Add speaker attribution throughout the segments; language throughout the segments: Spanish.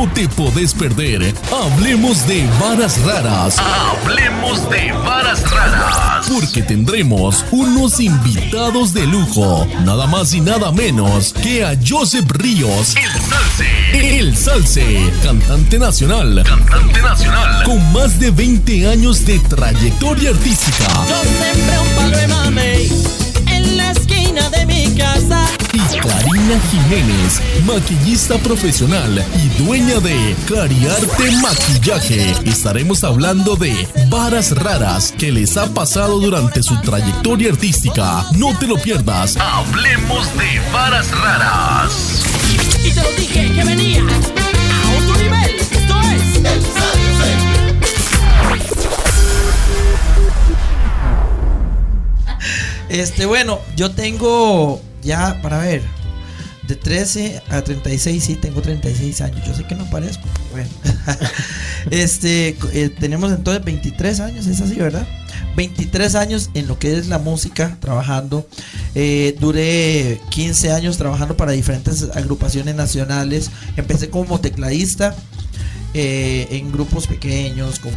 Speaker 1: no te podés perder. Hablemos de varas raras. Hablemos de varas raras. Porque tendremos unos invitados de lujo. Nada más y nada menos que a Joseph Ríos. El Salse. El Salse. Cantante nacional. Cantante nacional. Con más de 20 años de trayectoria artística.
Speaker 2: Yo sembré un palo de mamey en la esquina de mi casa.
Speaker 1: Karina Jiménez, maquillista profesional y dueña de Cariarte Maquillaje. Estaremos hablando de varas raras que les ha pasado durante su trayectoria artística. No te lo pierdas. Hablemos de varas raras.
Speaker 2: Y te lo dije que venía a otro nivel. Esto es el
Speaker 3: Este, bueno, yo tengo ya, para ver, de 13 a 36, sí, tengo 36 años. Yo sé que no parezco. Bueno, este, eh, tenemos entonces 23 años, es así, ¿verdad? 23 años en lo que es la música, trabajando. Eh, duré 15 años trabajando para diferentes agrupaciones nacionales. Empecé como tecladista eh, en grupos pequeños, como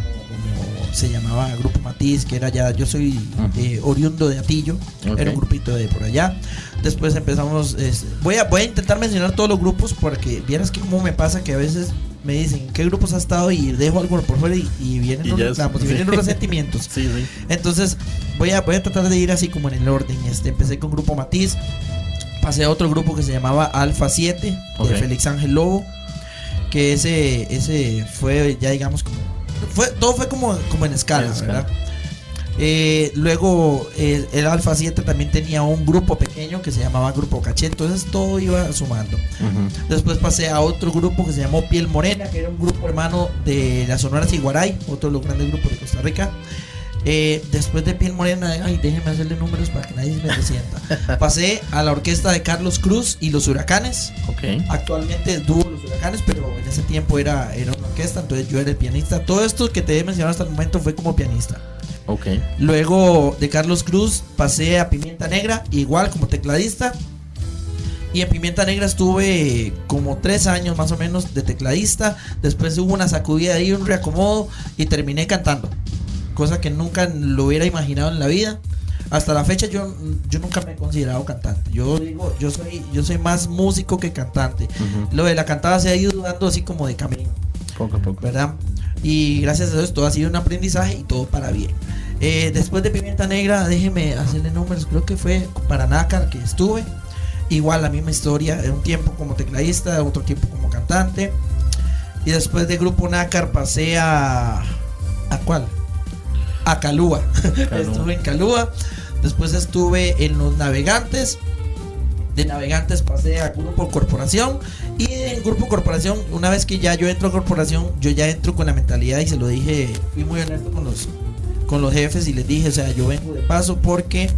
Speaker 3: se llamaba Grupo Matiz, que era ya, yo soy eh, oriundo de Atillo,
Speaker 4: Ok.
Speaker 3: era un grupito de por allá. Después empezamos, es- voy, a, voy a intentar mencionar todos los grupos porque vieras que como me pasa que a veces me dicen ¿en qué grupos has estado y dejo algo por fuera y, y vienen,
Speaker 4: Y
Speaker 3: los, y vienen los resentimientos.
Speaker 4: Sí, sí.
Speaker 3: Entonces voy a, voy a tratar de ir así como en el orden. Este, empecé con Grupo Matiz, pasé a otro grupo que se llamaba Alfa 7
Speaker 4: Ok.
Speaker 3: de Félix Ángel Lobo, que ese, ese fue ya digamos como... Fue, todo fue como, como en escala,
Speaker 4: En escala.
Speaker 3: ¿verdad? Eh, luego eh, el Alfa 7 también tenía un grupo pequeño que se llamaba Grupo Caché, entonces todo iba sumando. Después pasé a otro grupo que se llamó Piel Morena, que era un grupo hermano de la Sonora Ciguaray, otro de los grandes grupos de Costa Rica. Eh, después de Piel Morena, ay, déjenme hacerle números para que nadie me resienta. Pasé a la orquesta de Carlos Cruz y los Huracanes. Actualmente es dúo Huracanes, pero en ese tiempo era, era una orquesta, entonces yo era el pianista. Todo esto que te he mencionado hasta el momento fue como pianista.
Speaker 4: Ok.
Speaker 3: Luego de Carlos Cruz pasé a Pimienta Negra, igual como tecladista. Y en Pimienta Negra estuve como tres años más o menos de tecladista. Después hubo una sacudida ahí, un reacomodo y terminé cantando. Cosa que nunca lo hubiera imaginado en la vida. Hasta la fecha yo, yo nunca me he considerado cantante. Yo digo, yo soy, yo soy más músico que cantante. Lo de la cantada se ha ido dando así como de camino.
Speaker 4: Poco a poco.
Speaker 3: ¿verdad? Y gracias a Dios todo ha sido un aprendizaje y todo para bien. Eh, después de Pimienta Negra, déjeme hacerle números, creo que fue para Nácar que estuve. Igual la misma historia, un tiempo como tecladista, otro tiempo como cantante. Y después de Grupo Nácar pasé a... ¿A cuál? A Calúa. estuve en Calúa. Después estuve en Los Navegantes. De Navegantes pasé a Grupo Corporación. Y en Grupo Corporación, una vez que ya yo entro a Corporación, yo ya entro con la mentalidad y se lo dije, fui muy honesto con los, con los jefes y les dije, o sea, yo vengo de paso porque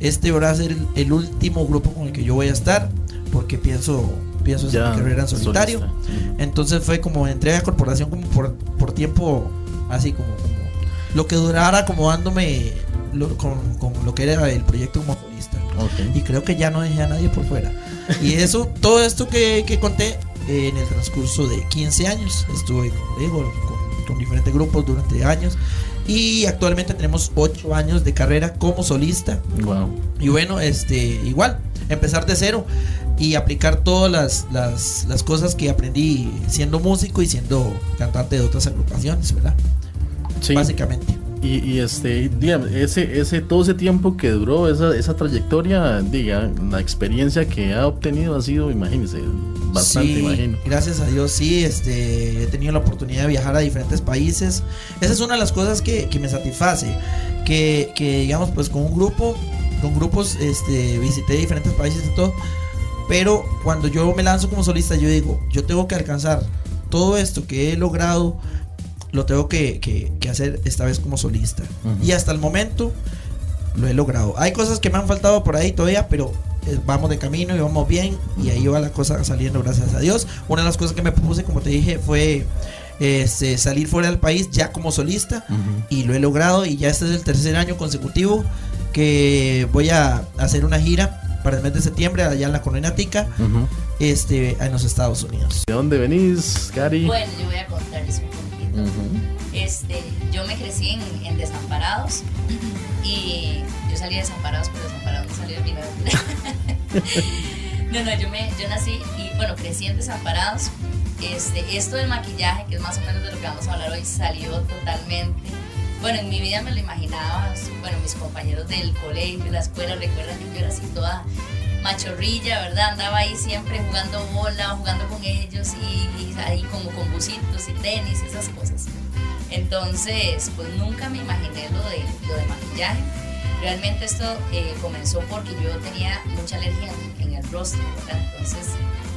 Speaker 3: este va a ser el, el último grupo con el que yo voy a estar, porque pienso, pienso hacer mi carrera en solitario.
Speaker 4: solista.
Speaker 3: Entonces fue como entré a corporación como por, por tiempo así como lo que durara acomodándome lo- con, con lo que era el proyecto como solista. Y creo que ya no dejé a nadie por fuera. Y eso, todo esto que, que conté eh, en el transcurso de 15 años, estuve, con, con diferentes grupos durante años. Y actualmente tenemos 8 años de carrera como solista.
Speaker 4: Wow.
Speaker 3: Y bueno, este, igual, empezar de cero y aplicar todas las, las, las cosas que aprendí siendo músico y siendo cantante de otras agrupaciones, ¿verdad?
Speaker 4: Sí.
Speaker 3: Básicamente.
Speaker 4: Y, y este, dígame, ese, ese, todo ese tiempo que duró esa, esa trayectoria, diga, la experiencia que ha obtenido ha sido, imagínese, bastante,
Speaker 3: Sí,
Speaker 4: imagino.
Speaker 3: Gracias a Dios, sí, este, he tenido la oportunidad de viajar a diferentes países. Esa es una de las cosas que, que me satisface. Que, que, digamos, pues con un grupo, con grupos, este, visité diferentes países y todo. Pero cuando yo me lanzo como solista, yo digo, yo tengo que alcanzar todo esto que he logrado, lo tengo que, que- que hacer esta vez como solista. Y hasta el momento lo he logrado. Hay cosas que me han faltado por ahí todavía, pero eh, vamos de camino y vamos bien. Y ahí va la cosa saliendo, gracias a Dios. Una de las cosas que me propuse, como te dije, fue este, salir fuera del país ya como solista. Y lo he logrado. Y ya este es el tercer año consecutivo que voy a hacer una gira para el mes de septiembre allá en la colonia Tica,
Speaker 4: Ujú.
Speaker 3: este, en los Estados Unidos.
Speaker 4: ¿De dónde venís, Cari?
Speaker 5: Bueno, yo voy a contarles un Este, yo me crecí en, Desamparados y yo salí de Desamparados, pero Desamparados no salí de milagro. no, no, yo, me, yo nací y bueno, crecí en Desamparados. Este, esto del maquillaje, que es más o menos de lo que vamos a hablar hoy, salió totalmente. Bueno, en mi vida me lo imaginaba, bueno, mis compañeros del colegio, de la escuela, recuerdan que yo era así toda machorrilla, ¿verdad? Andaba ahí siempre jugando bola, jugando con ellos y, y ahí como con bucitos y tenis esas cosas. Entonces, pues nunca me imaginé lo de, lo de maquillaje. Realmente esto eh, comenzó porque yo tenía mucha alergia en, el rostro, ¿verdad? Entonces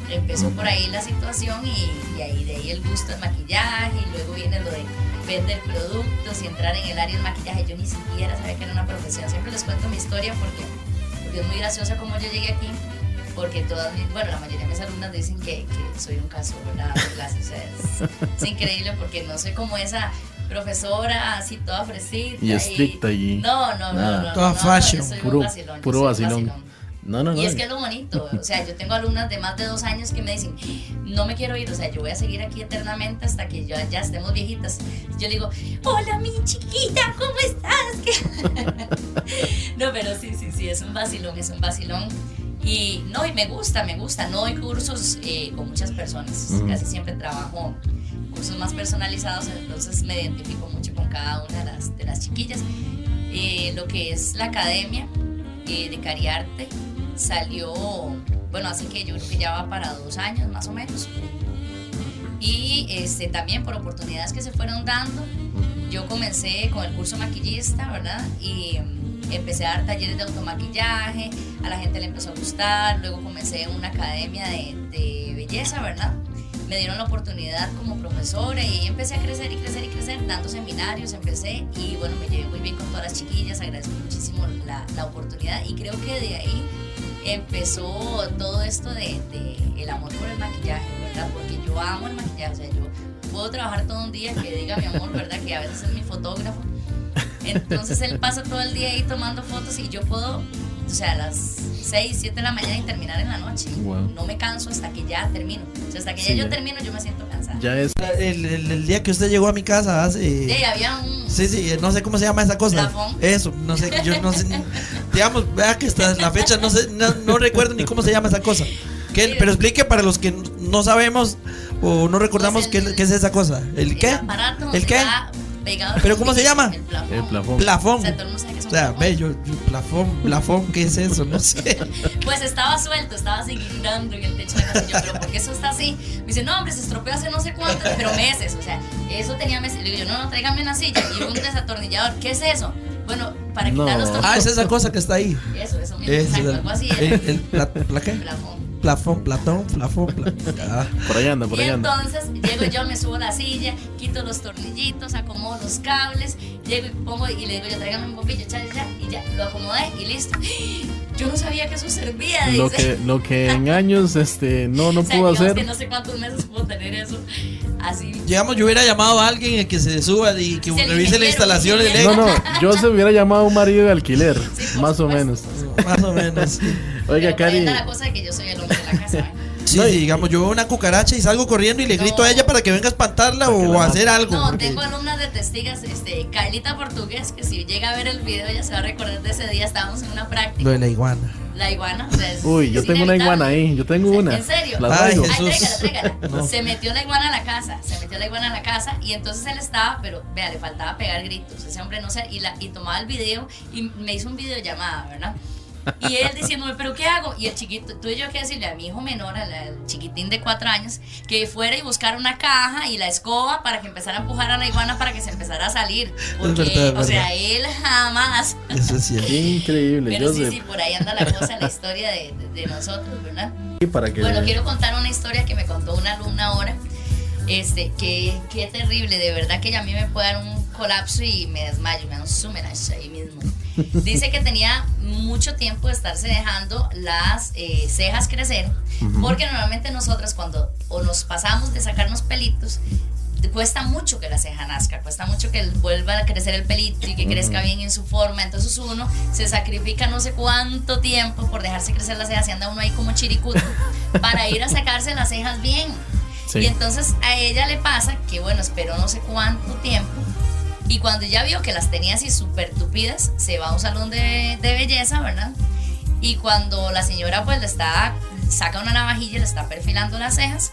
Speaker 5: empezó por ahí la situación y, y ahí de ahí el gusto del maquillaje y luego viene lo de vender productos y entrar en el área del maquillaje. Yo ni siquiera sabía que era una profesión. Siempre les cuento mi historia porque es muy graciosa como yo llegué aquí. Porque todas mis, bueno, la mayoría de mis alumnas dicen que, que soy un caso, ¿verdad? De clase. O sea, es, es increíble porque no soy como esa profesora así toda fresita.
Speaker 4: Y estricta y-
Speaker 5: No, no, no,
Speaker 4: nada.
Speaker 5: no, no.
Speaker 3: Toda
Speaker 5: no,
Speaker 3: fashion.
Speaker 5: un
Speaker 4: Puro,
Speaker 5: vacilón,
Speaker 4: puro
Speaker 5: soy un
Speaker 4: vacilón. No, no, no.
Speaker 5: y es que es lo bonito, o sea, yo tengo alumnas de más de dos años que me dicen, no me quiero ir, o sea, yo voy a seguir aquí eternamente hasta que ya, ya estemos viejitas. Yo le digo, hola mi chiquita, ¿cómo estás? no, pero sí, sí, sí, es un vacilón, es un vacilón. Y no, y me gusta, me gusta. No doy cursos eh, con muchas personas, casi siempre trabajo cursos más personalizados, entonces me identifico mucho con cada una de las, de las chiquillas. Eh, lo que es la academia eh, de Cariarte salió, bueno, así que yo creo que ya va para dos años más o menos. Y este, también por oportunidades que se fueron dando, yo comencé con el curso maquillista, ¿verdad? Y mm, empecé a dar talleres de automaquillaje, a la gente le empezó a gustar, luego comencé en una academia de, belleza, ¿verdad? Me dieron la oportunidad como profesora y empecé a crecer y crecer y crecer, dando seminarios, empecé y bueno, me llevé muy bien con todas las chiquillas, agradezco muchísimo la, la oportunidad y creo que de ahí empezó todo esto de, de el amor por el maquillaje, ¿verdad? Porque yo amo el maquillaje, o sea, yo puedo trabajar todo un día que diga mi amor, ¿verdad? Que a veces es mi fotógrafo. Entonces él pasa todo el día ahí tomando fotos y yo puedo, o sea, a las 6, 7 de la mañana y terminar en la noche.
Speaker 4: Wow.
Speaker 5: No me canso hasta que ya termino. O sea, hasta que
Speaker 4: Sí,
Speaker 5: ya yo termino yo me siento cansada.
Speaker 4: Ya es.
Speaker 3: El, el- el día que usted llegó a mi casa hace...
Speaker 5: Sí, había un...
Speaker 3: Sí, sí, no sé cómo se llama esa cosa.
Speaker 5: Plafón.
Speaker 3: Eso, no sé, yo no sé. digamos, vea que hasta la fecha no sé, no, no recuerdo ni cómo se llama esa cosa. ¿Qué? Pero explique para los que no sabemos o no recordamos
Speaker 5: Pues
Speaker 3: qué,
Speaker 5: el-
Speaker 3: qué es esa cosa. ¿El qué? ¿El qué?
Speaker 5: va pegado
Speaker 3: ¿Pero cómo se llama?
Speaker 5: El plafón.
Speaker 4: El plafón.
Speaker 3: Plafón.
Speaker 5: O sea, todo el mundo sabe que es
Speaker 3: O
Speaker 5: un
Speaker 3: sea,
Speaker 5: plafón.
Speaker 3: ve, yo, yo, plafón, plafón, ¿qué es eso? No sé.
Speaker 5: Pues estaba suelto, estaba así guindando en el techo de la silla. Pero ¿por qué eso está así? Me dice, no, hombre, se estropeó hace no sé cuántos, pero meses. O sea, eso tenía meses. Le digo yo, no, no, tráigame una silla y un desatornillador. ¿Qué es eso? Bueno, para
Speaker 4: No.
Speaker 5: quitar los
Speaker 3: Ah,
Speaker 5: tornillos.
Speaker 3: es esa cosa que está ahí.
Speaker 5: Eso, eso mismo,
Speaker 3: Es
Speaker 5: exacto,
Speaker 3: el,
Speaker 5: algo así.
Speaker 3: el, el pla- ¿la qué?
Speaker 5: Plafón.
Speaker 3: Plafón, platón, plafón, plafón. Ah.
Speaker 4: Por ahí anda, por
Speaker 5: Y
Speaker 4: ahí anda.
Speaker 5: entonces llego yo, me subo a la silla, quito los tornillitos, acomodo los cables, llego y pongo y le digo yo, tráigame un bombillo, cha, cha, y ya lo acomodé y listo. Yo no sabía que eso servía, dice.
Speaker 4: Lo que, lo que en años este, no, no
Speaker 5: o sea,
Speaker 4: pudo hacer.
Speaker 5: que no sé cuántos meses puedo tener eso así.
Speaker 3: Digamos, yo hubiera llamado a alguien que se suba y que revise la instalación
Speaker 5: el
Speaker 3: eléctrica.
Speaker 4: No, no, yo se hubiera llamado a un marido de alquiler,
Speaker 5: Sí,
Speaker 4: más o
Speaker 5: supuesto.
Speaker 4: menos.
Speaker 3: Más o menos.
Speaker 4: Oiga,
Speaker 5: Pero
Speaker 4: Cari,
Speaker 5: la cosa de que yo soy el hombre de la casa.
Speaker 3: Sí,
Speaker 4: No, y-
Speaker 3: sí, digamos, yo veo una cucaracha y salgo corriendo y le
Speaker 5: No.
Speaker 3: grito a ella para que venga a espantarla o a hacer algo.
Speaker 5: No,
Speaker 3: porque-
Speaker 5: tengo alumnas de testigas, este, Carlita Portugués, que si llega a ver el video ella se va a recordar de ese día, estábamos en una práctica.
Speaker 3: Lo de la iguana.
Speaker 5: La iguana. o sea, es-
Speaker 4: Uy, yo tengo una iguana ahí, yo tengo una.
Speaker 5: ¿En serio?
Speaker 4: La
Speaker 3: Ay,
Speaker 4: traigo.
Speaker 3: Jesús.
Speaker 5: Ay, tráigala, tráigala.
Speaker 3: No.
Speaker 5: Se metió la iguana a la casa, se metió la iguana a la casa y entonces él estaba, pero vea, le faltaba pegar gritos. Ese hombre no sé, y, la, y tomaba el video y me hizo un videollamada, ¿verdad? Y él diciéndome, ¿pero qué hago? Y el chiquito, tú y yo que decirle a mi hijo menor, al, chiquitín de cuatro años, que fuera y buscara una caja y la escoba para que empezara a empujar a la iguana para que se empezara a salir. Porque,
Speaker 3: verdad, es
Speaker 5: o sea, él jamás.
Speaker 3: Eso es cierto.
Speaker 4: Increíble,
Speaker 5: Pero sí,
Speaker 4: Joseph.
Speaker 5: sí, por ahí anda la cosa, la historia de, de- de nosotros, ¿verdad?
Speaker 4: Y para que
Speaker 5: Bueno, quiero contar una historia que me contó una alumna ahora. Este, que, qué terrible, de verdad que ya a mí me puede dar un colapso y me desmayo, me da un ahí mismo. Dice que tenía mucho tiempo de estarse dejando las eh, cejas crecer, porque normalmente nosotras cuando o nos pasamos de sacarnos pelitos, cuesta mucho que la ceja nazca, cuesta mucho que vuelva a crecer el pelito y que crezca bien en su forma. Entonces uno se sacrifica no sé cuánto tiempo por dejarse crecer las cejas y anda uno ahí como chiricuto para ir a sacarse las cejas bien.
Speaker 4: Sí.
Speaker 5: Y entonces a ella le pasa que, bueno, esperó no sé cuánto tiempo. Y cuando ya vio que las tenía así súper tupidas, se va a un salón de, de belleza, ¿verdad? Y cuando la señora pues le está, saca una navajilla y le está perfilando las cejas,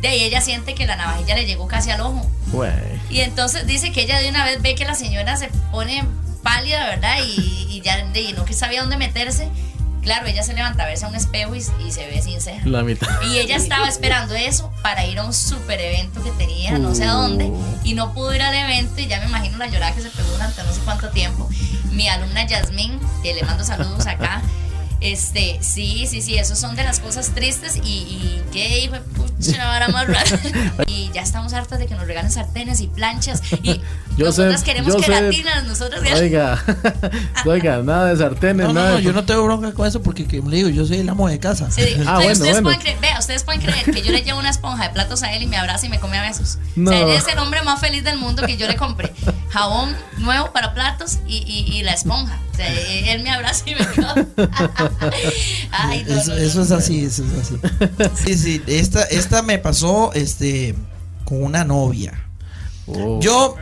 Speaker 5: de ahí ella siente que la navajilla le llegó casi al ojo.
Speaker 4: Güey.
Speaker 5: Y entonces dice que ella de una vez ve que la señora se pone pálida, ¿verdad? Y, y ya de, y no que sabía dónde meterse. Claro, ella se levanta a verse a un espejo y, y se ve sin ceja.
Speaker 4: La mitad.
Speaker 5: Y ella estaba esperando eso para ir a un super evento que tenía, no sé a dónde, y no pudo ir al evento y ya me imagino la llorada que se pegó durante no sé cuánto tiempo. Mi alumna Yasmín, que le mando saludos acá, este, sí, sí, sí, esos son de las cosas tristes y, y qué hijo de pucha, ahora más raro. Y ya estamos hartas de que nos regalen sartenes y planchas y
Speaker 4: Yo sé,
Speaker 5: nosotras queremos
Speaker 4: yo sé.
Speaker 5: queratinas, nosotros
Speaker 4: Oiga, oiga, nada de sartenes,
Speaker 3: No, no,
Speaker 4: nada.
Speaker 3: no,
Speaker 4: de-
Speaker 3: yo no tengo bronca con eso porque, como le digo, yo soy el amo de casa.
Speaker 5: Sí,
Speaker 4: Ah, bueno,
Speaker 5: ustedes
Speaker 4: bueno.
Speaker 5: Pueden creer, vea, ustedes pueden creer que yo le llevo una esponja de platos a él y me abraza y me come a besos.
Speaker 4: No.
Speaker 5: O sea, él es el hombre más feliz del mundo que yo le compré. Jabón nuevo para platos y, y, y la esponja. O sea, él me abraza y me come. Ay, no,
Speaker 3: Eso,
Speaker 5: no, no,
Speaker 3: eso es
Speaker 5: no.
Speaker 3: así, eso es así. Sí, sí, esta, esta me pasó este con una novia.
Speaker 4: Oh.
Speaker 3: Yo,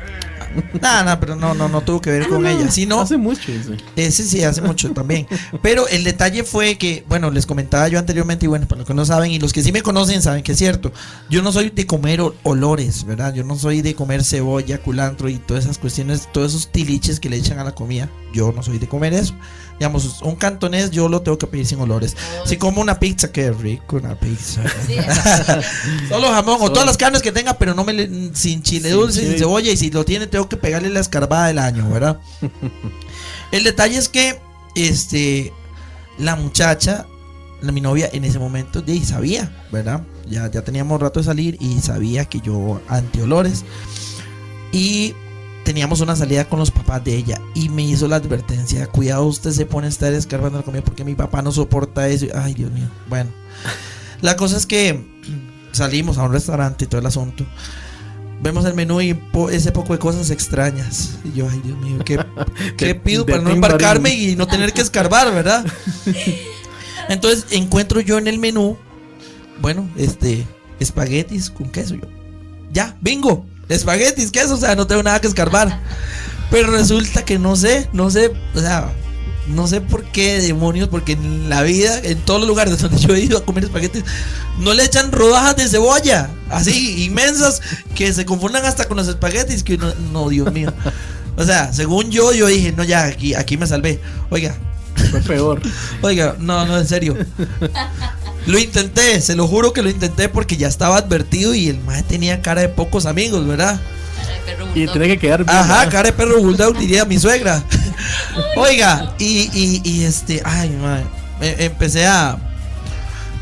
Speaker 3: nada, nada, pero no, no, no tuvo que ver con ella. sino
Speaker 4: Hace mucho, dice.
Speaker 3: Ese sí, hace mucho también. Pero el detalle fue que, bueno, les comentaba yo anteriormente, y bueno, para los que no saben, y los que sí me conocen saben que es cierto. Yo no soy de comer ol- olores, ¿verdad? Yo no soy de comer cebolla, culantro y todas esas cuestiones, todos esos tiliches que le echan a la comida. Yo no soy de comer eso. Digamos, un cantonés yo lo tengo que pedir sin olores. Si como una pizza, qué rico una pizza.
Speaker 5: Sí,
Speaker 3: Solo jamón o todas las carnes que tenga, pero no me le- sin chile dulce, sin cebolla. Y si lo tiene, tengo que pegarle la escarbada del año, ¿verdad? El detalle es que este la muchacha, la, mi novia en ese momento, de sabía, ¿verdad? Ya, ya teníamos rato de salir y sabía que yo antiolores. Y teníamos una salida con los papás de ella y me hizo la advertencia, cuidado, usted se pone a estar escarbando la comida porque mi papá no soporta eso. Ay, Dios mío. Bueno, la cosa es que salimos a un restaurante y todo el asunto. Vemos el menú y po- ese poco de cosas extrañas. Y yo, ay, Dios mío, ¿qué, qué pido para no embarcarme y no tener que escarbar, verdad? Entonces encuentro yo en el menú, bueno, este, espaguetis con queso. Yo, ya, bingo, espaguetis, queso, o sea, no tengo nada que escarbar. Pero resulta que no sé, no sé, o sea, no sé por qué demonios, porque en la vida, en todos los lugares donde yo he ido a comer espaguetis, no le echan rodajas de cebolla, así inmensas, que se confundan hasta con los espaguetis, que no, no, Dios mío. O sea, según yo, yo dije, no, ya, aquí, aquí me salvé. Oiga,
Speaker 4: Fue peor.
Speaker 3: Oiga, no, no, en serio. Lo intenté, se lo juro que lo intenté porque ya estaba advertido y el mae tenía cara de pocos amigos, ¿verdad?
Speaker 4: Y tiene que quedar bien.
Speaker 3: Ajá,
Speaker 4: ¿verdad?
Speaker 3: cara de perro bulldog diría mi suegra. Oiga, y, y, y este, ay, mae, me- empecé a,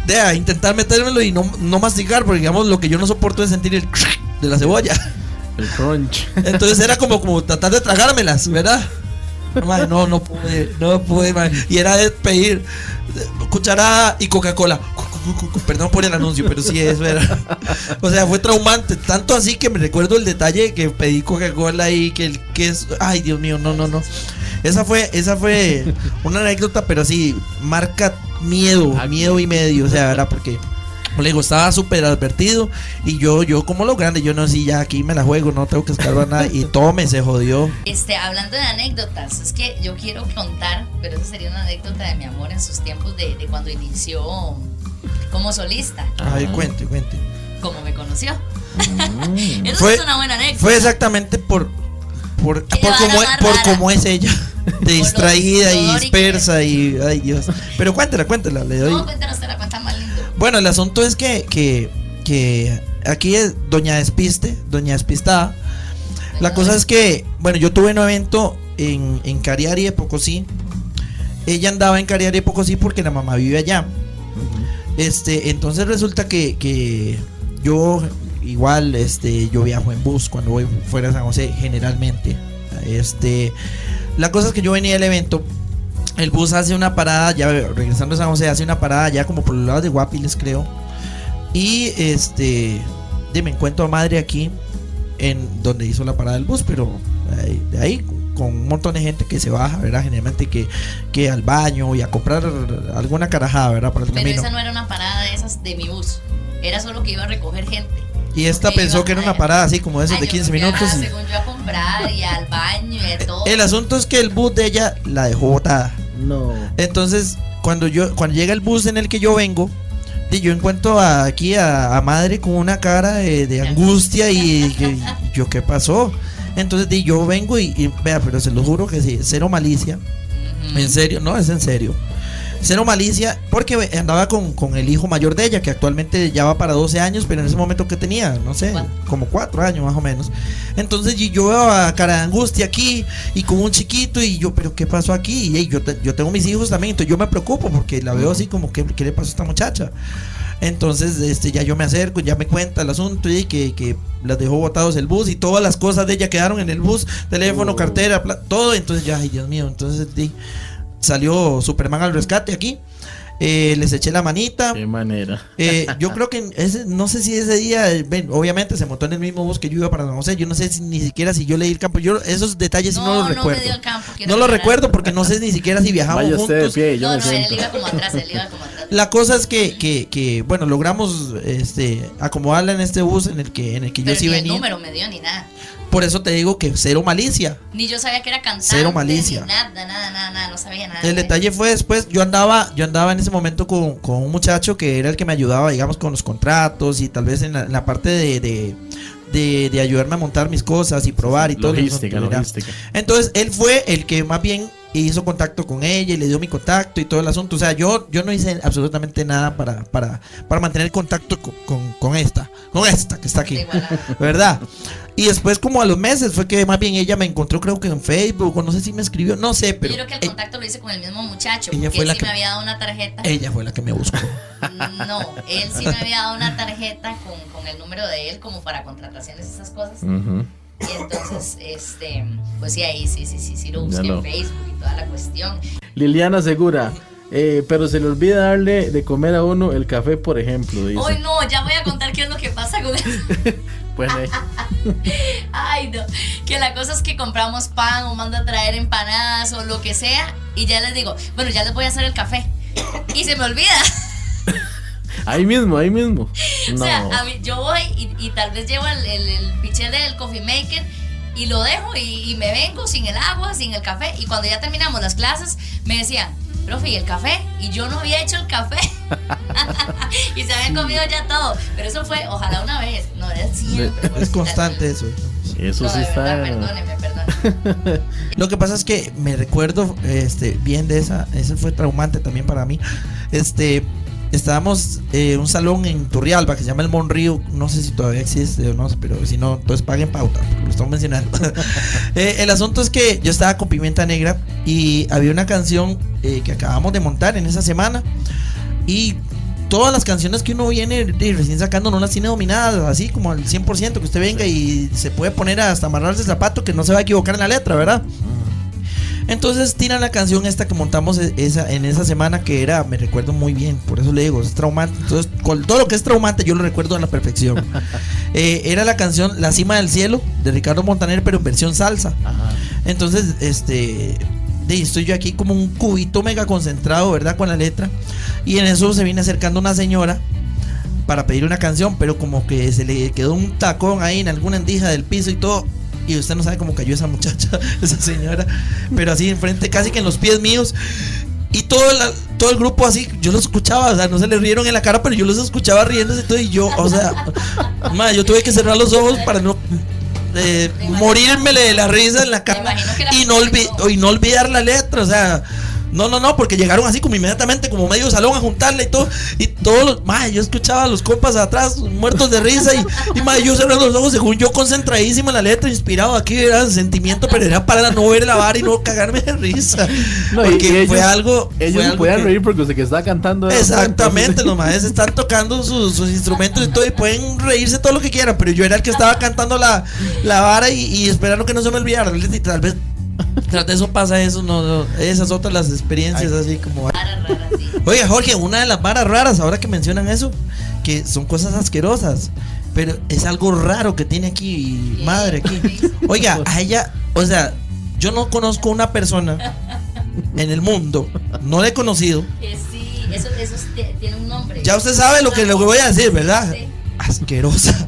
Speaker 3: de, a intentar metérmelo y no, no masticar porque digamos lo que yo no soporto es sentir el de la cebolla.
Speaker 4: El crunch.
Speaker 3: Entonces era como, como tratar de tragármelas, ¿verdad? Mae, no, no pude, no pude, mae. Y era de pedir cucharada y Coca-Cola. Perdón por el anuncio, pero sí, eso era. O sea, fue traumante. Tanto así que me recuerdo el detalle que pedí Coca-Cola y que el que es. Ay, Dios mío, no, no, no. Esa fue, esa fue una anécdota, pero sí, marca miedo, miedo y medio. O sea, ¿verdad? Porque. Como le digo, estaba súper advertido y yo, yo como lo grande, yo no sé, ya aquí me la juego, no tengo que escarbar nada y tome, se jodió.
Speaker 5: Este, hablando de anécdotas, es que yo quiero contar, pero esa sería una anécdota de mi amor en sus tiempos de, de cuando inició como solista,
Speaker 3: Ay, cuente, cuente.
Speaker 5: como me conoció. Eso
Speaker 3: Fue-
Speaker 5: es una buena anécdota.
Speaker 3: Fue exactamente por por, por cómo,
Speaker 5: más
Speaker 3: por cómo es ella, distraída y dispersa y ay Dios. Pero cuéntela, cuéntela, le doy.
Speaker 5: No, cuéntanos, te la cuenta.
Speaker 3: Bueno, el asunto es que que, que aquí es doña Despiste, doña Despistada. La cosa es que, bueno, yo tuve un evento en, en Cariari de Pocosí. Ella andaba en Cariari de Pocosí porque la mamá vive allá. Este, entonces resulta que, que yo igual este yo viajo en bus cuando voy fuera de San José generalmente. Este, la cosa es que yo venía del evento el bus hace una parada ya regresando a San José hace una parada ya como por los lados de Guapiles creo. Y este, de, me encuentro a madre aquí en donde hizo la parada del bus, pero ahí- de ahí con un montón de gente que se baja, ¿verdad? Generalmente que, que al baño y a comprar alguna carajada, ¿verdad? Para el
Speaker 5: Pero
Speaker 3: camino.
Speaker 5: esa no era una parada de esas de mi bus. Era solo que iba a recoger gente.
Speaker 3: Y esta pensó que era una parada así como esas
Speaker 5: Ay,
Speaker 3: de
Speaker 5: yo
Speaker 3: 15
Speaker 5: me fui a-
Speaker 3: minutos. y-
Speaker 5: según yo a comprar y al baño y todo.
Speaker 3: El asunto es que el bus de ella la dejó botada.
Speaker 4: No.
Speaker 3: Entonces, cuando yo cuando llega el bus en el que yo vengo, di, yo encuentro a- aquí a, a madre con una cara de, de angustia y, que- yo qué pasó. Entonces di, yo vengo y, y, vea, pero se lo juro que sí, cero malicia. En serio, no, es en serio. Cero malicia, porque andaba con, con el hijo mayor de ella, que actualmente ya va para 12 años, pero en ese momento que tenía, no sé, como 4 años más o menos. Entonces yo veo a cara de angustia aquí y con un chiquito y yo, pero ¿qué pasó aquí? Y hey, yo, te- yo tengo mis hijos también, entonces yo me preocupo porque la veo así como, ¿qué, qué le pasó a esta muchacha? Entonces, este, ya yo me acerco, ya me cuenta el asunto y que, que las dejó botados el bus y todas las cosas de ella quedaron en el bus, teléfono,
Speaker 4: Oh.
Speaker 3: cartera, todo. Entonces, ya, ay, Dios mío, entonces di, salió Superman al rescate aquí. Eh, les eché la manita.
Speaker 4: Qué manera.
Speaker 3: Eh, yo creo que ese, no sé si ese día, eh, ven, obviamente se montó en el mismo bus que yo iba para San José. Yo no sé si, ni siquiera si yo leí el campo. Yo esos detalles no,
Speaker 5: No,
Speaker 3: los
Speaker 5: no me
Speaker 3: recuerdo.
Speaker 5: dio el campo, quiero
Speaker 3: no lo
Speaker 5: aclarar.
Speaker 3: recuerdo porque no sé ni siquiera si viajamos
Speaker 4: Vaya usted de
Speaker 3: juntos.
Speaker 4: pie, yo
Speaker 5: No,
Speaker 4: me
Speaker 5: no, él iba como atrás, él iba como atrás.
Speaker 3: La cosa es que, que, que, bueno, logramos este acomodarla en este bus en el que en el que yo sí
Speaker 5: ni el
Speaker 3: venía.
Speaker 5: número me dio ni nada.
Speaker 3: Por eso te digo que cero malicia.
Speaker 5: Ni yo sabía que era cantante.
Speaker 3: Cero malicia.
Speaker 5: Ni nada, nada, nada, nada, no sabía nada.
Speaker 3: El
Speaker 5: de-
Speaker 3: detalle fue después, yo andaba, yo andaba en ese momento con, con un muchacho que era el que me ayudaba, digamos, con los contratos y tal vez en la, en la parte de, de, de- de ayudarme a montar mis cosas y probar y todo.
Speaker 4: Logística,
Speaker 3: ¿verdad?
Speaker 4: logística.
Speaker 3: Entonces él fue el que más bien hizo contacto con ella y le dio mi contacto y todo el asunto. O sea, yo, yo no hice absolutamente nada para, para, para mantener contacto con, con, con esta, con esta que está aquí. ¿Verdad? Y después como a los meses fue que más bien ella me encontró creo que en Facebook o no sé si me escribió, no sé, pero
Speaker 5: Yo creo que el
Speaker 3: eh,
Speaker 5: contacto lo hice con el mismo muchacho.
Speaker 3: ella
Speaker 5: Porque
Speaker 3: fue
Speaker 5: él
Speaker 3: la
Speaker 5: sí
Speaker 3: que-
Speaker 5: me había dado una tarjeta.
Speaker 3: ella fue la que me buscó.
Speaker 5: No, él sí me había dado una tarjeta con, con el número de él como para contrataciones y esas cosas. Y entonces, este, pues sí, ahí sí, sí, sí, sí lo busqué en Facebook y toda la cuestión.
Speaker 4: Liliana Segura. eh, pero se le olvida darle de comer a uno el café, por ejemplo. Dice.
Speaker 5: Hoy no, ya voy a contar qué es lo que pasa con eso.
Speaker 4: Pues, eh,
Speaker 5: Ay, no. Que la cosa es que compramos pan o manda a traer empanadas o lo que sea. Y ya les digo, bueno, ya les voy a hacer el café. Y se me olvida.
Speaker 4: ahí mismo, ahí mismo.
Speaker 5: O sea, a mí- yo voy y, y tal vez llevo el, el, el pichel del coffee maker y lo dejo y, y me vengo sin el agua, sin el café. Y cuando ya terminamos las clases, me decían, profe, ¿y el café? Y yo no había hecho el café. y se habían comido ya todo. Pero eso fue, ojalá una vez, no es siempre.
Speaker 3: Es constante eso.
Speaker 4: Eso
Speaker 5: No,
Speaker 4: sí
Speaker 5: de
Speaker 4: está.
Speaker 5: verdad, perdóneme, perdóneme.
Speaker 3: Lo que pasa es que me recuerdo este bien de esa, ese fue traumante también para mí. Este estábamos en un salón en Turrialba que se llama el Monrío, no sé si todavía existe o no, pero si no, entonces paguen pauta, lo estamos mencionando. Eh, el asunto es que yo estaba con Pimienta Negra y había una canción eh, que acabamos de montar en esa semana y todas las canciones que uno viene de- recién sacando no las tiene dominadas, así como al 100%, que usted venga y se puede poner hasta amarrarse el zapato que no se va a equivocar en la letra, ¿verdad? Entonces tiran la canción esta que montamos e- esa, en esa semana que era, me recuerdo muy bien, por eso le digo, es traumante. Entonces, con todo lo que es traumante yo lo recuerdo a la perfección. Eh, era la canción La cima del cielo de Ricardo Montaner, pero en versión salsa.
Speaker 4: Ajá.
Speaker 3: Entonces, este, estoy yo aquí como un cubito mega concentrado, ¿verdad? Con la letra. Y en eso se viene acercando una señora para pedir una canción, pero como que se le quedó un tacón ahí en alguna endija del piso y todo. Y usted no sabe cómo cayó esa muchacha, esa señora. Pero así enfrente, casi que en los pies míos. Y todo, la- todo el grupo así, yo los escuchaba, o sea, no se le rieron en la cara, pero yo los escuchaba riéndose y todo. Y yo, o sea, ma, yo tuve que cerrar los ojos para no eh, morírmele de la risa en la cara no, y no olvidar la letra, o sea, no, no, no, porque llegaron así como inmediatamente, como medio salón a juntarle y todo, y todos los, madre, yo escuchaba a los compas atrás muertos de risa y, y madre, yo cerrando los ojos, según yo concentradísimo en la letra, inspirado aquí, era sentimiento, pero era para no ver la vara y no cagarme de risa,
Speaker 4: No,
Speaker 3: porque
Speaker 4: ellos-
Speaker 3: fue algo,
Speaker 4: Ellos
Speaker 3: algo
Speaker 4: podían
Speaker 3: que-
Speaker 4: reír porque usted que estaba cantando.
Speaker 3: Exactamente, los maestros están tocando sus, sus instrumentos y todo, y pueden reírse todo lo que quieran, pero yo era el que estaba cantando la, la vara y, y esperando que no se me olvidara. Y tal vez tras de eso pasa eso, no, no, esas otras las experiencias así como.
Speaker 5: Rara, rara, sí.
Speaker 3: Oiga, Jorge, una de las varas raras, ahora que mencionan eso, que son cosas asquerosas. Pero es algo raro que tiene aquí, madre, aquí. Oiga, a ella, o sea, yo no conozco una persona en el mundo, no la he conocido.
Speaker 5: Que sí, eso, eso tiene un nombre.
Speaker 3: Ya usted sabe lo que, que voy a decir, ¿verdad?
Speaker 5: Sí.
Speaker 3: Asquerosa.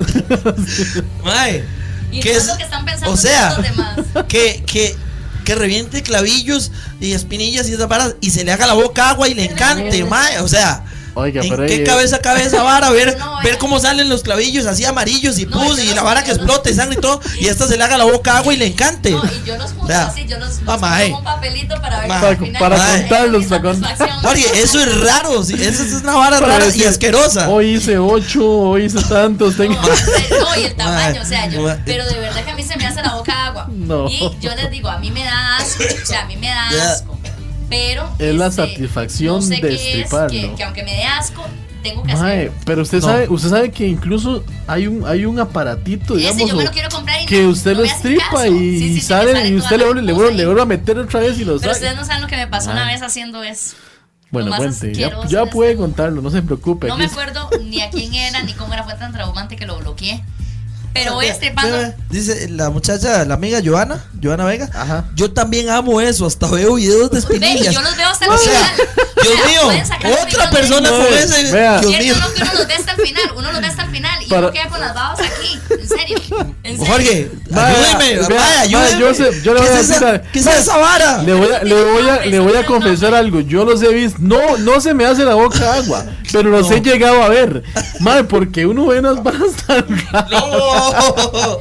Speaker 3: Mae,
Speaker 5: Y
Speaker 3: ¿qué
Speaker 5: no es lo que están pensando
Speaker 3: O sea,
Speaker 5: todos los demás.
Speaker 3: que, que, que reviente clavillos y espinillas y esas varas y se le haga la boca agua y le encante, mae. O sea,
Speaker 4: Oiga,
Speaker 3: ¿en
Speaker 4: pero
Speaker 3: qué
Speaker 4: ahí-
Speaker 3: cabeza cabe esa vara? Ver,
Speaker 5: No,
Speaker 3: ver cómo salen los clavillos así amarillos y
Speaker 5: No,
Speaker 3: pus y la vara que explote, sangre y todo. Y a esta se le haga la boca agua y le encante.
Speaker 5: No, y yo los junto así, yo los, los pongo en un papelito para ver
Speaker 3: Ma-
Speaker 5: final
Speaker 4: para contarlos, para
Speaker 5: satisfacción.
Speaker 3: Oye, eso es raro, sí, eso es una vara rara y asquerosa.
Speaker 4: Hoy hice ocho, hoy hice tantos. Tengo...
Speaker 5: No, no, y el tamaño, o sea, yo, pero de verdad que a mí se me hace la boca agua.
Speaker 4: No.
Speaker 5: Y yo les digo, a mí me da asco, o sea, a mí me da asco. Pero
Speaker 4: Es la
Speaker 5: este,
Speaker 4: satisfacción
Speaker 5: no sé
Speaker 4: de
Speaker 5: es,
Speaker 4: estriparlo.
Speaker 5: que, que aunque me dé asco, tengo que
Speaker 4: Mae,
Speaker 5: hacerlo.
Speaker 4: pero usted
Speaker 3: No.
Speaker 4: sabe, usted sabe que incluso hay un, hay un aparatito,
Speaker 5: Ese
Speaker 4: digamos,
Speaker 5: yo me lo quiero comprar y
Speaker 4: que
Speaker 5: no-
Speaker 4: usted lo estripa y,
Speaker 5: Sí, sí,
Speaker 4: sale
Speaker 5: sale
Speaker 4: y usted
Speaker 5: la
Speaker 4: le, vuelve- le, vuelve- le vuelve a meter otra vez y lo
Speaker 5: Pero ustedes no saben lo que me pasó una vez haciendo eso.
Speaker 4: Bueno, cuente, ya, ya
Speaker 5: de
Speaker 4: puede
Speaker 5: este
Speaker 4: contarlo, no se preocupe.
Speaker 5: No me acuerdo ni a quién era ni cómo era, fue tan traumante que lo bloqueé. Pero
Speaker 3: Ve, ve, ve, Dice la muchacha, la amiga Joana, Joana Vega.
Speaker 4: Ajá.
Speaker 3: Yo también amo eso, hasta veo videos de
Speaker 5: Ve, y
Speaker 3: espinillas.
Speaker 5: yo los veo hasta el
Speaker 3: O sea,
Speaker 5: final. O
Speaker 3: Dios
Speaker 5: sea,
Speaker 3: mío, otra persona con ese. Dios
Speaker 5: Y
Speaker 3: mío.
Speaker 5: eso no que uno los ve hasta el final, uno los ve hasta el final y
Speaker 4: Para-
Speaker 5: uno queda con las babas aquí, en serio. En serio.
Speaker 3: Jorge, ayúdeme,
Speaker 4: vea,
Speaker 3: ayúdeme.
Speaker 4: yo sé- yo le
Speaker 3: ¿Qué
Speaker 4: voy a
Speaker 3: es
Speaker 4: decir
Speaker 3: esa- ¿Qué es esa vara?
Speaker 4: Le voy a, le voy a, le voy a confesar algo. Yo los he visto. No, no se me hace la boca agua. Pero los he llegado a ver. Madre, porque uno ve unas varas tan raras.
Speaker 3: No.
Speaker 5: No,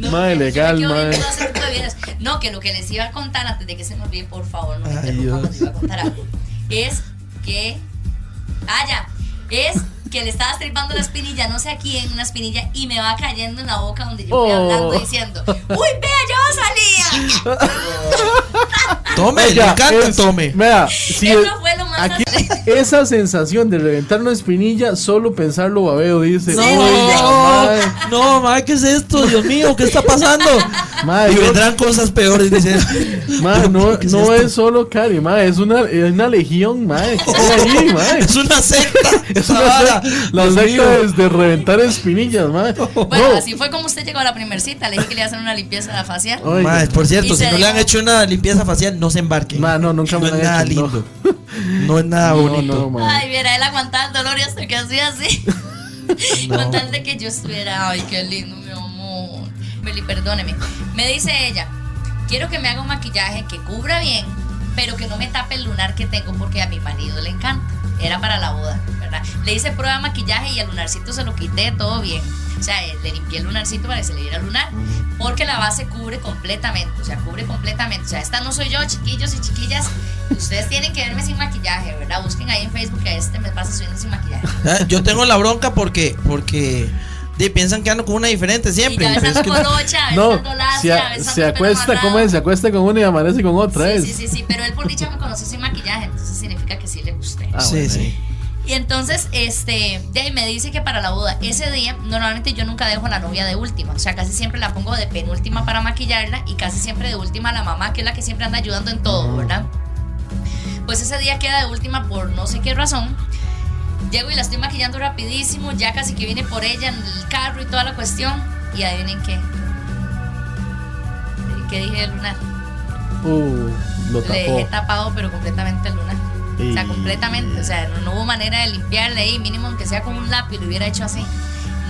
Speaker 5: yo me
Speaker 4: legal,
Speaker 5: videos. No, que lo que les iba a contar antes de que se me olvide, por favor, no me interrumpan iba a contar algo. Es que. Ah, ya. Es que le estaba estripando la espinilla, no sé a quién, una espinilla, y me va cayendo en la boca donde yo voy
Speaker 4: Oh.
Speaker 5: hablando diciendo: ¡Uy, vea, yo salía!
Speaker 3: Tome,
Speaker 4: Oiga,
Speaker 3: encanta,
Speaker 4: es-
Speaker 3: tome.
Speaker 4: Vea, si
Speaker 5: Eso
Speaker 4: es-
Speaker 5: fue lo más
Speaker 4: aquí, esa sensación de reventar una espinilla, solo pensarlo babeo, dice.
Speaker 3: No,
Speaker 4: Oiga, mae,
Speaker 3: no, mae, ¿qué es esto? Dios mío, ¿qué está pasando?
Speaker 4: mae,
Speaker 3: Y
Speaker 4: yo-
Speaker 3: vendrán cosas peores, dice.
Speaker 4: mae, no,
Speaker 3: ¿Qué es
Speaker 4: no es solo Cari, mae, es una, es una legión, ahí, mae.
Speaker 3: Es una secta.
Speaker 4: Es una secta- la secta es de reventar espinillas, mae.
Speaker 5: Bueno,
Speaker 4: No,
Speaker 5: así fue como usted llegó a la primer cita. Le dije que le iba a hacer una limpieza facial.
Speaker 4: Oiga.
Speaker 3: Mae, por cierto,
Speaker 5: Y
Speaker 3: si no le han hecho una limpieza facial, no se embarquen.
Speaker 4: Ma, no, nunca me
Speaker 3: no es
Speaker 4: han
Speaker 3: nada
Speaker 4: hecho, no.
Speaker 3: lindo. No es nada bonito.
Speaker 5: Ay, viera, él aguantaba el dolor y hasta que hacía así.
Speaker 3: No.
Speaker 5: Con tal de que yo estuviera, ay, qué lindo, mi amor. Meli, perdóneme. Me dice ella, quiero que me haga un maquillaje que cubra bien, pero que no me tape el lunar que tengo porque a mi marido le encanta. Era para la boda, ¿verdad? Le hice prueba de maquillaje y el lunarcito se lo quité, todo bien. O sea, eh, le limpié el lunarcito para que se le diera lunar. Porque la base cubre completamente, o sea, cubre completamente. O sea, esta no soy yo, chiquillos y chiquillas. Ustedes tienen que verme sin maquillaje, ¿verdad? Busquen ahí en Facebook que este me pasa subiendo sin maquillaje.
Speaker 3: Ah, Yo tengo la bronca porque porque di, piensan que ando con una diferente siempre.
Speaker 5: Y ya a colocha,
Speaker 4: No, se,
Speaker 5: a
Speaker 4: se acuesta. ¿cómo es? Se acuesta con una y amanece con otra,
Speaker 5: Sí,
Speaker 4: ¿es?
Speaker 5: sí, sí, sí, pero él por dicha me conoció sin maquillaje, entonces significa que sí le gusté.
Speaker 4: Ah,
Speaker 3: sí,
Speaker 4: bueno,
Speaker 3: sí.
Speaker 5: Y entonces, este, de ahí me dice que para la boda, ese día, normalmente yo nunca dejo a la novia de última. O sea, casi siempre la pongo de penúltima para maquillarla y casi siempre de última a la mamá, que es la que siempre anda ayudando en todo, ¿verdad? Pues ese día queda de última por no sé qué razón. Llego y la estoy maquillando rapidísimo, ya casi que viene por ella en el carro y toda la cuestión. Y adivinen qué. ¿Qué dije de lunar?
Speaker 4: Uh, lo
Speaker 5: Le dejé
Speaker 4: tapó.
Speaker 5: tapado, pero completamente el lunar. O sea, completamente. O sea, no, no hubo manera de limpiarle ahí, mínimo aunque sea con un lápiz, lo hubiera hecho así.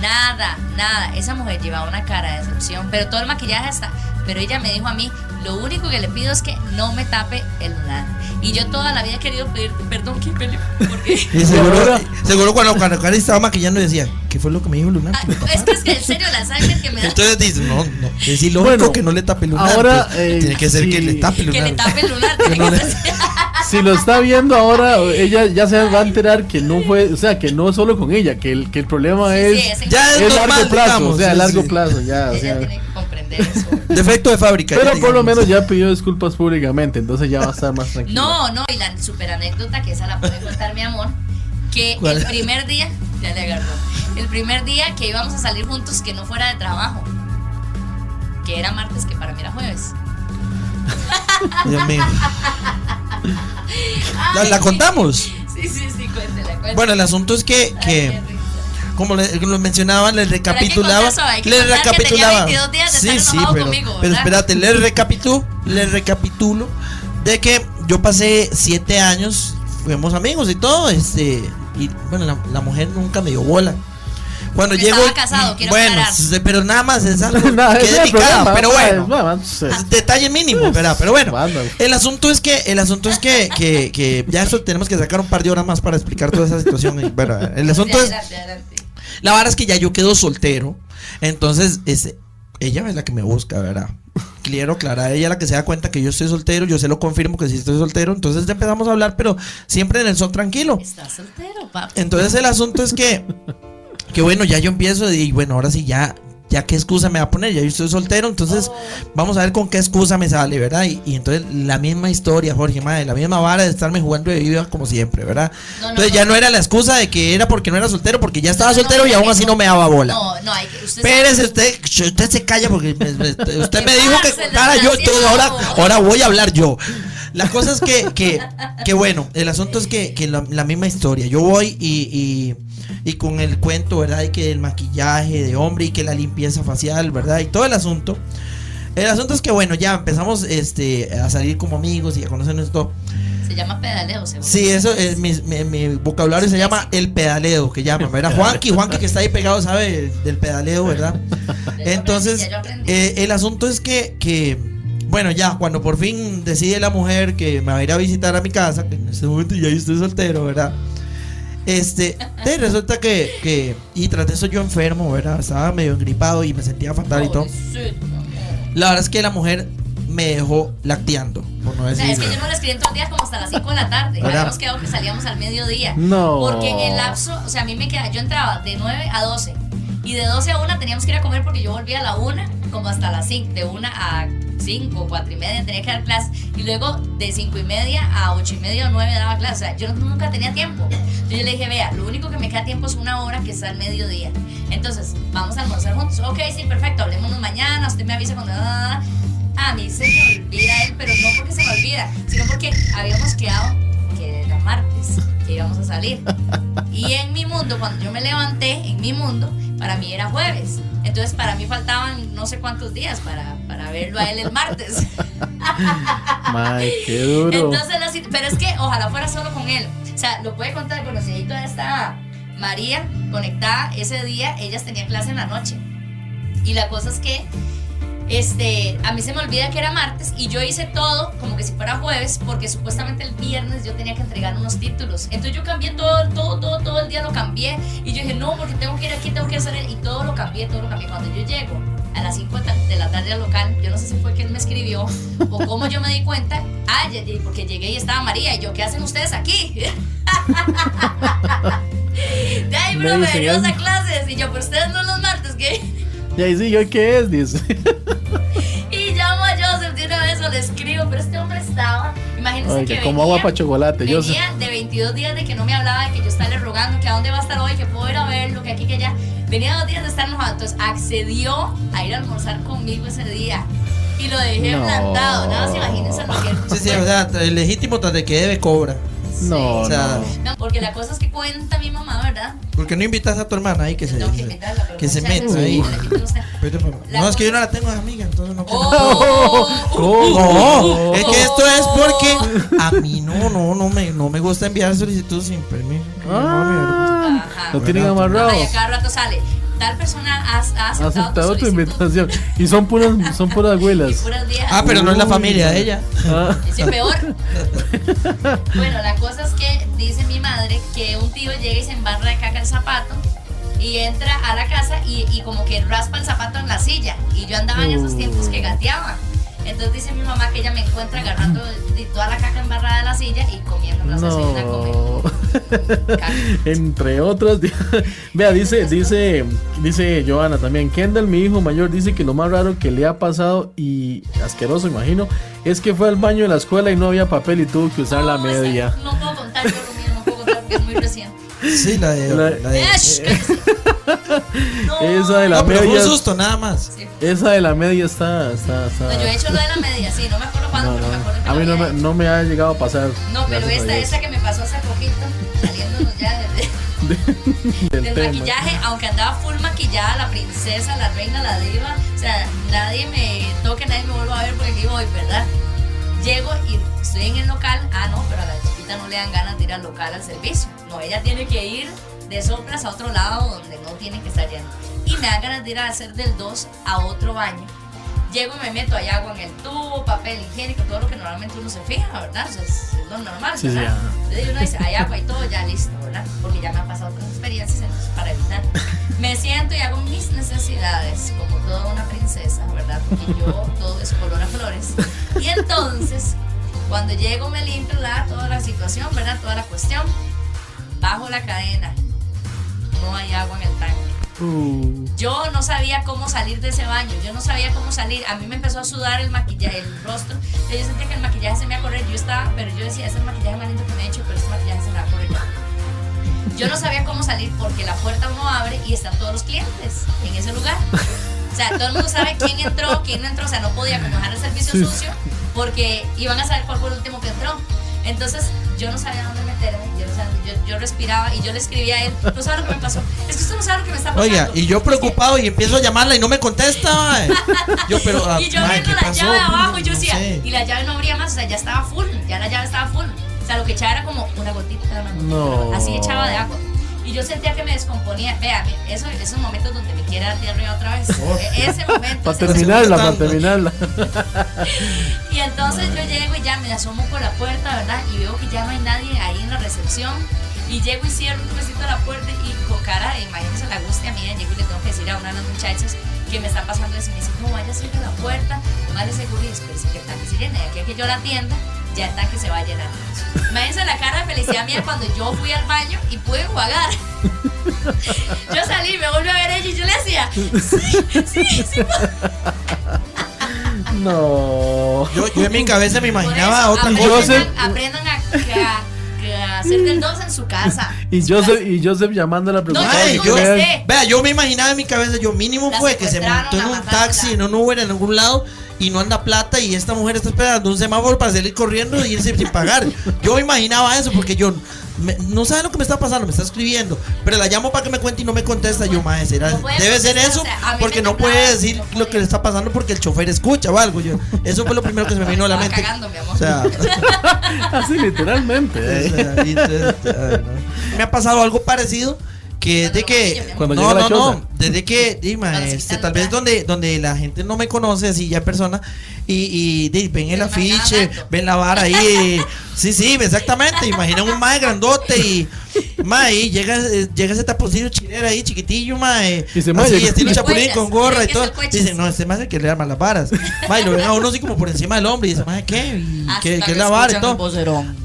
Speaker 5: Nada, nada. Esa mujer llevaba una cara de decepción, pero todo el maquillaje está. Pero ella me dijo a mí, lo único que le pido es que no me tape el lunar. Y yo toda la vida he querido pedirte perdón, Kimberly, porque...
Speaker 3: Y seguro, seguro cuando, cuando Cari estaba maquillando decía, ¿qué fue lo que me dijo Lunar?
Speaker 5: Ah, es que es que en serio, la sangre que me da...
Speaker 3: Entonces dice, no, no, es ilógico
Speaker 4: Bueno,
Speaker 3: que no le tape el lunar.
Speaker 4: ahora,
Speaker 3: pues,
Speaker 4: eh,
Speaker 3: tiene que ser que le tape el
Speaker 5: Que
Speaker 3: lunar.
Speaker 5: le tape el lunar.
Speaker 3: Que no le-
Speaker 4: Si lo está viendo ahora, ella ya se va a enterar que no fue, o sea, que no solo con ella, que el, que el problema
Speaker 5: Sí,
Speaker 4: es,
Speaker 5: sí, es en-
Speaker 3: Ya
Speaker 4: es largo plazo,
Speaker 3: digamos,
Speaker 4: o sea, a
Speaker 3: sí,
Speaker 4: largo
Speaker 3: sí.
Speaker 4: plazo, ya, o
Speaker 5: Ella
Speaker 4: sea.
Speaker 5: tiene que comprender eso.
Speaker 3: Defecto de fábrica.
Speaker 4: Pero por lo menos ya pidió disculpas públicamente, entonces ya va a estar más tranquilo.
Speaker 5: No, no, y la super anécdota que esa la puede contar mi amor, que
Speaker 3: ¿Cuál?
Speaker 5: el primer día, ya le agarró, el primer día que íbamos a salir juntos que no fuera de trabajo, que era martes, que para mí era jueves.
Speaker 3: Dios mío. ¿La, la contamos?
Speaker 5: Sí, sí, sí, cuéntela, cuéntela.
Speaker 3: Bueno, el asunto es que,
Speaker 5: Ay,
Speaker 3: que
Speaker 5: risa.
Speaker 3: como lo mencionaban, les recapitulaba. Les recapitulaba.
Speaker 5: 22 días de
Speaker 3: Sí, sí, pero,
Speaker 5: conmigo,
Speaker 3: pero espérate, les recapitulo, les recapitulo de que yo pasé siete años, fuimos amigos y todo, este, y bueno, la, la mujer nunca me dio bola. Cuando
Speaker 5: Estaba
Speaker 3: llego,
Speaker 5: casado, quiero
Speaker 3: bueno,
Speaker 5: aclarar.
Speaker 3: pero nada más es algo
Speaker 4: Nada,
Speaker 3: que
Speaker 4: ese es problema,
Speaker 3: pero bueno.
Speaker 4: ma, sí.
Speaker 3: Detalle mínimo, ¿verdad? Pero bueno, el asunto es que, el asunto es que, que, que ya eso tenemos que sacar un par de horas más para explicar toda esa situación. y, bueno, el asunto es,
Speaker 5: Adelante, adelante.
Speaker 3: la verdad es que ya yo quedo soltero. Entonces, este, ella es la que me busca, ¿verdad? Quiero aclarar, ella es la que se da cuenta que yo estoy soltero, yo se lo confirmo que sí estoy soltero. Entonces ya empezamos a hablar, pero siempre en el son tranquilo.
Speaker 5: Estás soltero, papá.
Speaker 3: Entonces el asunto es que, que bueno, ya yo empiezo y bueno, ahora sí ya, ya qué excusa me va a poner, ya yo estoy soltero, entonces vamos a ver con qué excusa me sale, ¿verdad? Y, y entonces la misma historia, Jorge, madre, la misma vara de estarme jugando de vida como siempre, ¿verdad?
Speaker 5: No, no,
Speaker 3: entonces
Speaker 5: no.
Speaker 3: ya no era la excusa de que era porque no era soltero, porque ya estaba soltero y aún así no me daba bola.
Speaker 5: No, no, hay que. Usted
Speaker 3: usted, usted se calla porque me- me- usted
Speaker 5: ¿Qué
Speaker 3: me dijo que contara yo, todo, ahora, ahora voy a hablar yo. La cosa es que, que, que bueno, el asunto es que, que la, la misma historia. Yo voy y, y, y con el cuento, ¿verdad? Y que el maquillaje de hombre y que la limpieza facial, ¿verdad? Y todo el asunto. El asunto es que, bueno, ya empezamos este, a salir como amigos y a conocernos todo.
Speaker 5: Se llama pedaleo, seguro.
Speaker 3: Sí, eso es mi, mi- mi vocabulario se llama el pedaleo, que llaman, ¿verdad? Juanqui, Juanqui que está ahí pegado sabe del pedaleo, ¿verdad? Entonces, eh, el asunto es que, que, bueno, ya, cuando por fin decide la mujer que me va a ir a visitar a mi casa, que en este momento ya estoy soltero, ¿verdad? Este, de, resulta que, que, y tras de eso yo enfermo, ¿verdad? Estaba medio engripado y me sentía fatal y todo. La verdad es que la mujer me dejó lacteando, por no
Speaker 5: O sea, es que yo no le escribí en todo el día como hasta las 5 de la tarde.
Speaker 3: ¿Verdad?
Speaker 5: Habíamos quedado que salíamos al mediodía.
Speaker 4: No.
Speaker 5: Porque en el lapso, o sea, a mí me queda, yo entraba de 9 a 12. Y de 12 a 1 teníamos que ir a comer porque yo volvía a la 1, como hasta las 5. De 1 a 5, 4 y media tenía que dar clase. Y luego de 5 y media a 8 y media o 9 daba clase. O sea, yo nunca tenía tiempo. Entonces yo le dije, vea, lo único que me queda tiempo es una hora que está al mediodía. Entonces, vamos a almorzar juntos. Ok, sí, perfecto, hablémonos mañana. Usted me avisa cuando. A mí se me olvida él, pero no porque se me olvida, sino porque habíamos quedado que era martes, que íbamos a salir. Y en mi mundo, cuando yo me levanté, en mi mundo, para mí era jueves. Entonces, para mí faltaban no sé cuántos días para, para verlo a él el martes.
Speaker 4: May, qué duro.
Speaker 5: Entonces, la sit- pero es que ojalá fuera solo con él. O sea, lo puede contar conocidito a esta María conectada ese día. Ellas tenían clase en la noche. Y la cosa es que este, a mí se me olvida que era martes y yo hice todo como que si fuera jueves porque supuestamente el viernes yo tenía que entregar unos títulos. Entonces yo cambié todo, todo, todo, todo el día lo cambié y yo dije, no, porque tengo que ir aquí, tengo que hacer y todo lo cambié, todo lo cambié. Cuando yo llego a las 5 de la tarde al local, yo no sé si fue que él me escribió o cómo yo me di cuenta, ah, porque llegué y estaba María y yo, ¿qué hacen ustedes aquí? De ahí, pero
Speaker 4: Me
Speaker 5: venimos a clases y yo, pero ustedes no los martes, ¿qué?
Speaker 4: Y ahí sí, ¿yo qué es? Dice.
Speaker 5: Y llamo a Joseph de una vez o le escribo, pero este hombre estaba, imagínense
Speaker 4: Oiga,
Speaker 5: que
Speaker 4: como
Speaker 5: venía,
Speaker 4: agua para chocolate. Yo
Speaker 5: de 22 días de que no me hablaba, de que yo estaba rogando que a dónde va a estar hoy, que puedo ir a verlo, que aquí, que allá. Venía dos días de estar enojado, entonces accedió a ir a almorzar conmigo ese día. Y lo dejé
Speaker 4: No.
Speaker 5: plantado, nada más imagínense lo que
Speaker 3: Sí, sí, o sea, el legítimo tras de que debe cobra.
Speaker 4: No,
Speaker 3: O sea,
Speaker 4: no.
Speaker 5: No, porque la cosa es que cuenta mi mamá, ¿verdad?
Speaker 3: ¿Por qué no invitas a tu hermana ahí que se,
Speaker 5: que
Speaker 3: que se meta ahí?
Speaker 5: La
Speaker 3: No, es que yo no la tengo de amiga, entonces no quiero.
Speaker 5: Oh,
Speaker 4: ¿Cómo?
Speaker 3: No, es que esto es porque a mí no, no, no me, no me gusta enviar solicitud sin permiso.
Speaker 4: Ah,
Speaker 5: Ajá.
Speaker 4: lo tienen amarrado.
Speaker 5: A cada rato sale. Tal persona ha, aceptado,
Speaker 4: aceptado tu invitación. Y son puras, son puras abuelas.
Speaker 5: puras.
Speaker 3: Ah, pero no es la familia de ella.
Speaker 4: Ah,
Speaker 5: Ese peor. bueno, la cosa es que dice mi madre que un tío llega y se embarra de caca el zapato y entra a la casa y, y como que raspa el zapato en la silla. Y yo andaba en esos
Speaker 4: Uh.
Speaker 5: tiempos que gateaba. Entonces dice mi mamá que ella me encuentra agarrando de toda la caca embarrada de la silla y. Una come
Speaker 4: no. Entre otras, di- vea, dice, dice, dice Joana también, Kendall, mi hijo mayor, dice que lo más raro que le ha pasado y asqueroso, imagino, es que fue al baño de la escuela y no había papel y tuvo que usar la media.
Speaker 5: No puedo contar yo lo mío, no puedo contar porque es muy reciente.
Speaker 3: Sí, la de.
Speaker 4: La-
Speaker 3: La de
Speaker 5: Esh, no.
Speaker 4: Esa de la
Speaker 3: no, pero fue un
Speaker 4: media,
Speaker 3: susto, nada más.
Speaker 5: Sí.
Speaker 4: esa de la media está, está, está.
Speaker 5: No, yo he hecho lo de la media, sí, no me acuerdo cuándo,
Speaker 4: No,
Speaker 5: pero me acuerdo que
Speaker 4: a mí no me, no me ha llegado a pasar.
Speaker 5: No, pero esta, esta que me pasó hace poquito, saliéndonos ya de,
Speaker 4: del
Speaker 5: del
Speaker 4: tema.
Speaker 5: maquillaje, aunque andaba full maquillada, la princesa, la reina, la diva. O sea, nadie me toque, nadie me vuelva a ver porque aquí voy, ¿verdad? Llego y estoy en el local. Ah, no, pero a la chiquita no le dan ganas de ir al local al servicio. No, ella tiene que ir de soplas a otro lado donde no tiene que estar yendo. Y me dan ganas de ir a hacer del 2 a otro baño. Llego y me meto, hay agua en el tubo, papel higiénico, todo lo que normalmente uno se fija, ¿verdad? O sea, es, es lo normal,
Speaker 4: Sí, sí,
Speaker 5: ¿verdad?
Speaker 4: ajá.
Speaker 5: Entonces uno dice, hay agua y todo, ya listo, ¿verdad? Porque ya me han pasado otras experiencias, entonces para evitar. Me siento y hago mis necesidades como toda una princesa, ¿verdad? Porque yo todo es color a flores. Y entonces, cuando llego me limpio la, toda la situación, ¿verdad? Toda la cuestión. Bajo la cadena. No hay agua en el tanque.
Speaker 4: Uh,
Speaker 5: Yo no sabía cómo salir de ese baño, yo no sabía cómo salir. A mí me empezó a sudar el maquillaje, el rostro. Yo sentía que el maquillaje se me iba a correr. Yo estaba, pero yo decía, ese es el maquillaje más lindo que me he hecho, pero este maquillaje se me va a correr. Yo no sabía cómo salir porque la puerta uno abre y están todos los clientes en ese lugar. O sea, todo el mundo sabe quién entró, quién no entró. O sea, no podía como dejar el servicio
Speaker 4: Sí.
Speaker 5: sucio porque iban a saber cuál fue el último que entró. Entonces, yo no sabía dónde meterme. Yo, no sabía- yo, yo respiraba y yo le escribía a él. No sabe lo que me pasó. Es que usted no sabe lo que me está pasando.
Speaker 3: Oiga, y yo preocupado y empiezo a llamarla y no me contesta. Yo, pero. ah,
Speaker 5: y yo viendo
Speaker 3: ¿qué
Speaker 5: la
Speaker 3: pasó?
Speaker 5: llave abajo y yo
Speaker 3: No
Speaker 5: decía,
Speaker 3: sé.
Speaker 5: y la llave no abría más, o sea, ya estaba full, ya la llave estaba full. O sea, lo que echaba era como una gotita, una gotita,
Speaker 4: No.
Speaker 5: así echaba de agua. Y yo sentía que me descomponía. Vea, eso, esos momentos donde me quiere dar diarrea otra vez. E- Ese momento.
Speaker 4: para terminarla, para terminarla.
Speaker 5: y entonces yo llego y ya me asomo por la puerta, ¿verdad? Y veo que ya no hay nadie ahí en la recepción. Y llego y cierro un besito a la puerta y con cara, imagínense la angustia mía, llego y le tengo que decir a una de las muchachas que me está pasando eso. Y me dice, no, vaya a cierre la puerta, póngale seguridad. Pero si que el tanque se llena, de aquí a que yo la atienda, ya el tanque se va a llenar. Imagínense la cara de felicidad mía cuando yo fui al baño y pude enjuagar. Yo salí, me volví a ver ella y yo le decía, sí, sí, sí.
Speaker 4: No.
Speaker 3: Yo, yo en mi cabeza me imaginaba
Speaker 5: eso,
Speaker 3: otra
Speaker 5: aprendan,
Speaker 3: cosa.
Speaker 4: Joseph-
Speaker 5: aprendan a, a- a hacer del 2 en su casa.
Speaker 4: Y Joseph, y Joseph llamándola preguntando.
Speaker 3: Ay,
Speaker 5: no
Speaker 3: yo-. Vea, yo me imaginaba en mi cabeza, yo mínimo
Speaker 5: La
Speaker 3: fue que se montó en
Speaker 5: la
Speaker 3: un taxi,
Speaker 5: la-
Speaker 3: en un Uber, en algún lado y no anda plata y esta mujer está esperando un semáforo para salir corriendo y irse sin pagar. Yo imaginaba eso porque yo me- no sabe lo que me está pasando, me está escribiendo, pero la llamo para que me cuente y no me contesta. Yo, será-
Speaker 5: No
Speaker 3: debe ser eso
Speaker 5: o sea,
Speaker 3: porque no puede decir
Speaker 5: no
Speaker 3: lo que le está pasando porque el chofer escucha o algo. Yo, eso fue lo primero que se me vino a la mente.
Speaker 5: cagando, mi amor.
Speaker 3: O sea,
Speaker 4: Así literalmente.
Speaker 3: o
Speaker 4: eh.
Speaker 3: sea, y entonces, ay, no. me ha pasado algo parecido que desde que
Speaker 4: Cuando
Speaker 3: no, no, no, desde que
Speaker 5: se
Speaker 3: este, tal vez donde donde la gente no me conoce así ya persona y, y ven el
Speaker 5: Se
Speaker 3: afiche, ven la vara ahí, sí, sí, exactamente, imaginan un mae grandote y mae, ahí llega llega ese taponcillo chilero ahí chiquitillo, mae,
Speaker 4: Dice, mae,
Speaker 3: así estilo chapulín con gorra y todo. Dicen, no, este mae es el que le arma las varas. Mae, lo ven a uno así como por encima del hombro y dice, mae, ¿qué? ¿Y
Speaker 5: Hasta
Speaker 3: ¿Qué, qué es la vara y todo?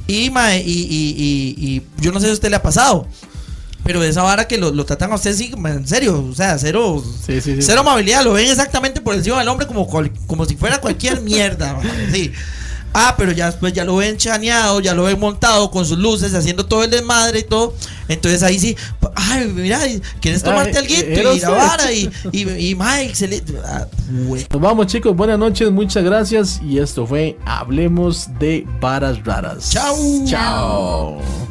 Speaker 3: Y, mae, y, y, y, y yo no sé si a usted le ha pasado. Pero esa vara que lo, lo tratan a usted sí, en serio, o sea, cero,
Speaker 4: Sí, sí,
Speaker 3: cero amabilidad, lo ven exactamente por encima del hombre como, cual- como si fuera cualquier mierda, sí. Ah, pero ya después ya lo ven chaneado, ya lo ven montado con sus luces, haciendo todo el desmadre y todo. Entonces ahí sí, ay, mira, ¿quieres tomarte
Speaker 4: era
Speaker 3: Y la vara, y, y, y mae, excelente. Ah, güey.
Speaker 4: Nos vamos chicos, buenas noches, muchas gracias y esto fue Hablemos de Varas Raras.
Speaker 3: Chao.
Speaker 4: Chao.